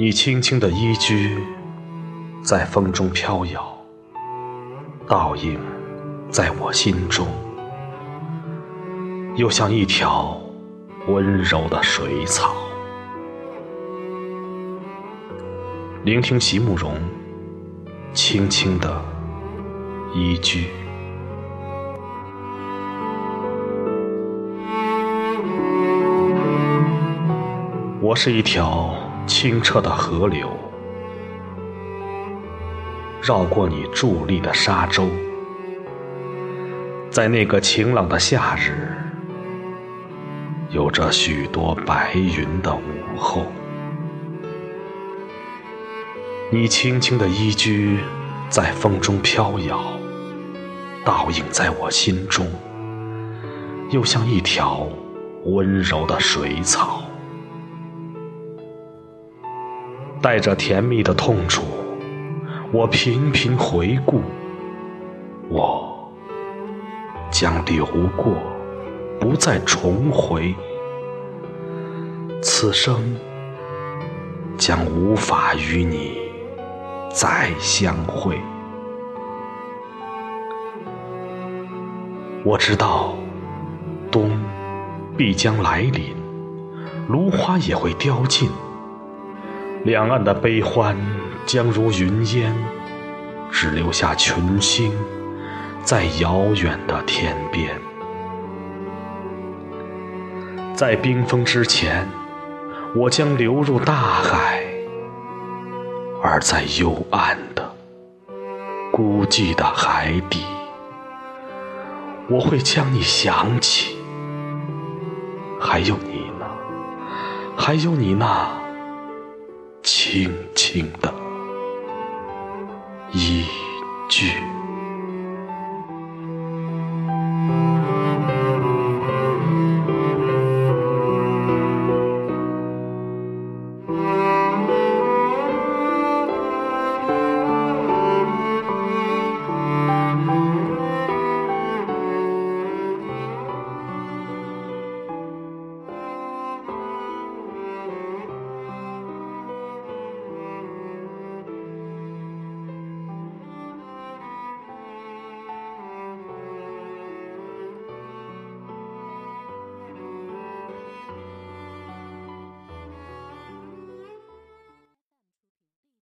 你轻轻的衣居在风中飘摇，倒影在我心中，又像一条温柔的水草。聆听席慕容轻轻的衣裾。我是一条清澈的河流，绕过你伫立的沙洲，在那个晴朗的夏日，有着许多白云的午后，你轻轻的衣居在风中飘摇，倒影在我心中，又像一条温柔的水草。带着甜蜜的痛楚，我频频回顾，我将流过，不再重回，此生将无法与你再相会。我知道，冬必将来临，芦花也会凋尽。两岸的悲欢将如云烟，只留下群星在遥远的天边。在冰封之前，我将流入大海；而在幽暗的、孤寂的海底，我会将你想起。还有你呢？还有你那？轻轻的一句。